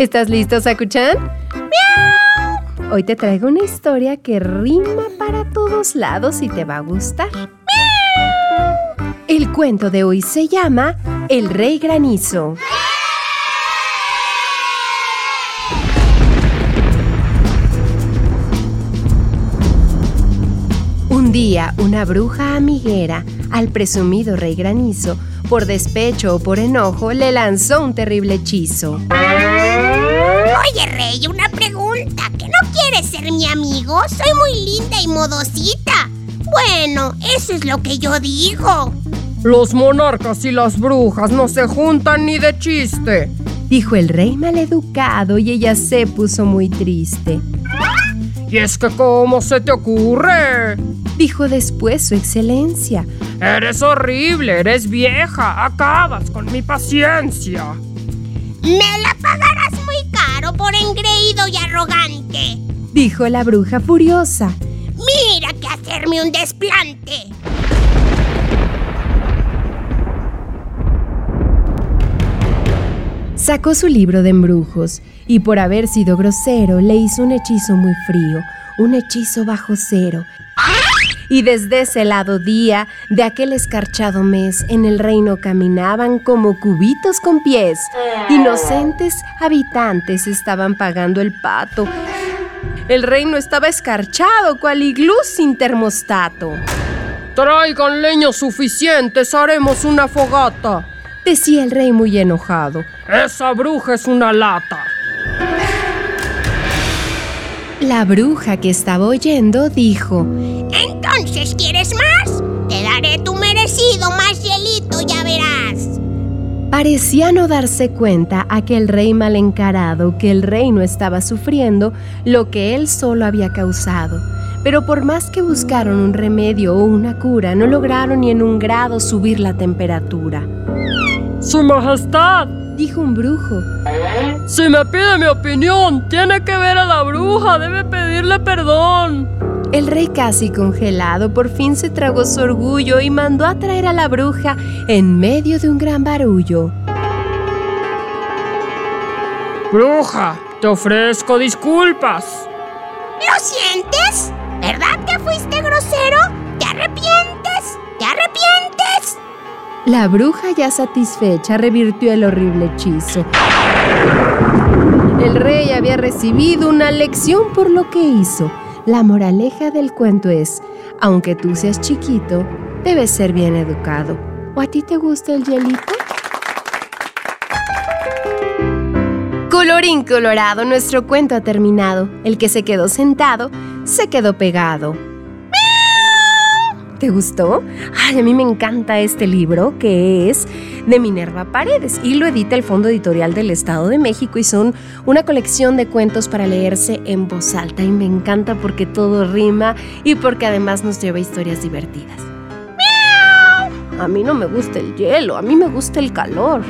¿Estás listo, Sakuchan? ¡Miau! Hoy te traigo una historia que rima para todos lados y te va a gustar. ¡Miau! El cuento de hoy se llama El Rey Granizo. Un día, una bruja amiguera al presumido rey granizo, por despecho o por enojo, le lanzó un terrible hechizo. Oye, Rey, una pregunta. ¿Que no quieres ser mi amigo? Soy muy linda y modosita. Bueno, eso es lo que yo digo. Los monarcas y las brujas no se juntan ni de chiste, dijo el rey maleducado y ella se puso muy triste. ¿Y es que cómo se te ocurre? dijo después su excelencia. Eres horrible, eres vieja, acabas con mi paciencia. Me la pagarás muy caro por engreído y arrogante, dijo la bruja furiosa. Mira que hacerme un desplante. Sacó su libro de embrujos y por haber sido grosero le hizo un hechizo muy frío, un hechizo bajo cero, y desde ese helado día de aquel escarchado mes en el reino caminaban como cubitos con pies. Inocentes habitantes estaban pagando el pato. El reino estaba escarchado cual iglú sin termostato. Traigan leños suficientes, haremos una fogata, decía el rey muy enojado. Esa bruja es una lata. La bruja que estaba oyendo dijo, ¿Entonces quieres más? Te daré tu merecido más hielito, ya verás. Parecía no darse cuenta aquel rey mal encarado que el reino estaba sufriendo lo que él solo había causado. Pero por más que buscaron un remedio o una cura, no lograron ni en un grado subir la temperatura. ¡Su Majestad! dijo un brujo. Si me pide mi opinión, tiene que ver a la bruja, debe pedirle perdón. El rey casi congelado por fin se tragó su orgullo y mandó a traer a la bruja en medio de un gran barullo. Bruja, te ofrezco disculpas. ¿Lo sientes? ¿Verdad que fuiste grosero? La bruja ya satisfecha revirtió el horrible hechizo. El rey había recibido una lección por lo que hizo. La moraleja del cuento es, aunque tú seas chiquito, debes ser bien educado. ¿O a ti te gusta el hielito? Colorín colorado, nuestro cuento ha terminado. El que se quedó sentado, se quedó pegado. ¿Te gustó? Ay, a mí me encanta este libro que es de Minerva Paredes y lo edita el Fondo Editorial del Estado de México y son una colección de cuentos para leerse en voz alta y me encanta porque todo rima y porque además nos lleva historias divertidas. A mí no me gusta el hielo, a mí me gusta el calor.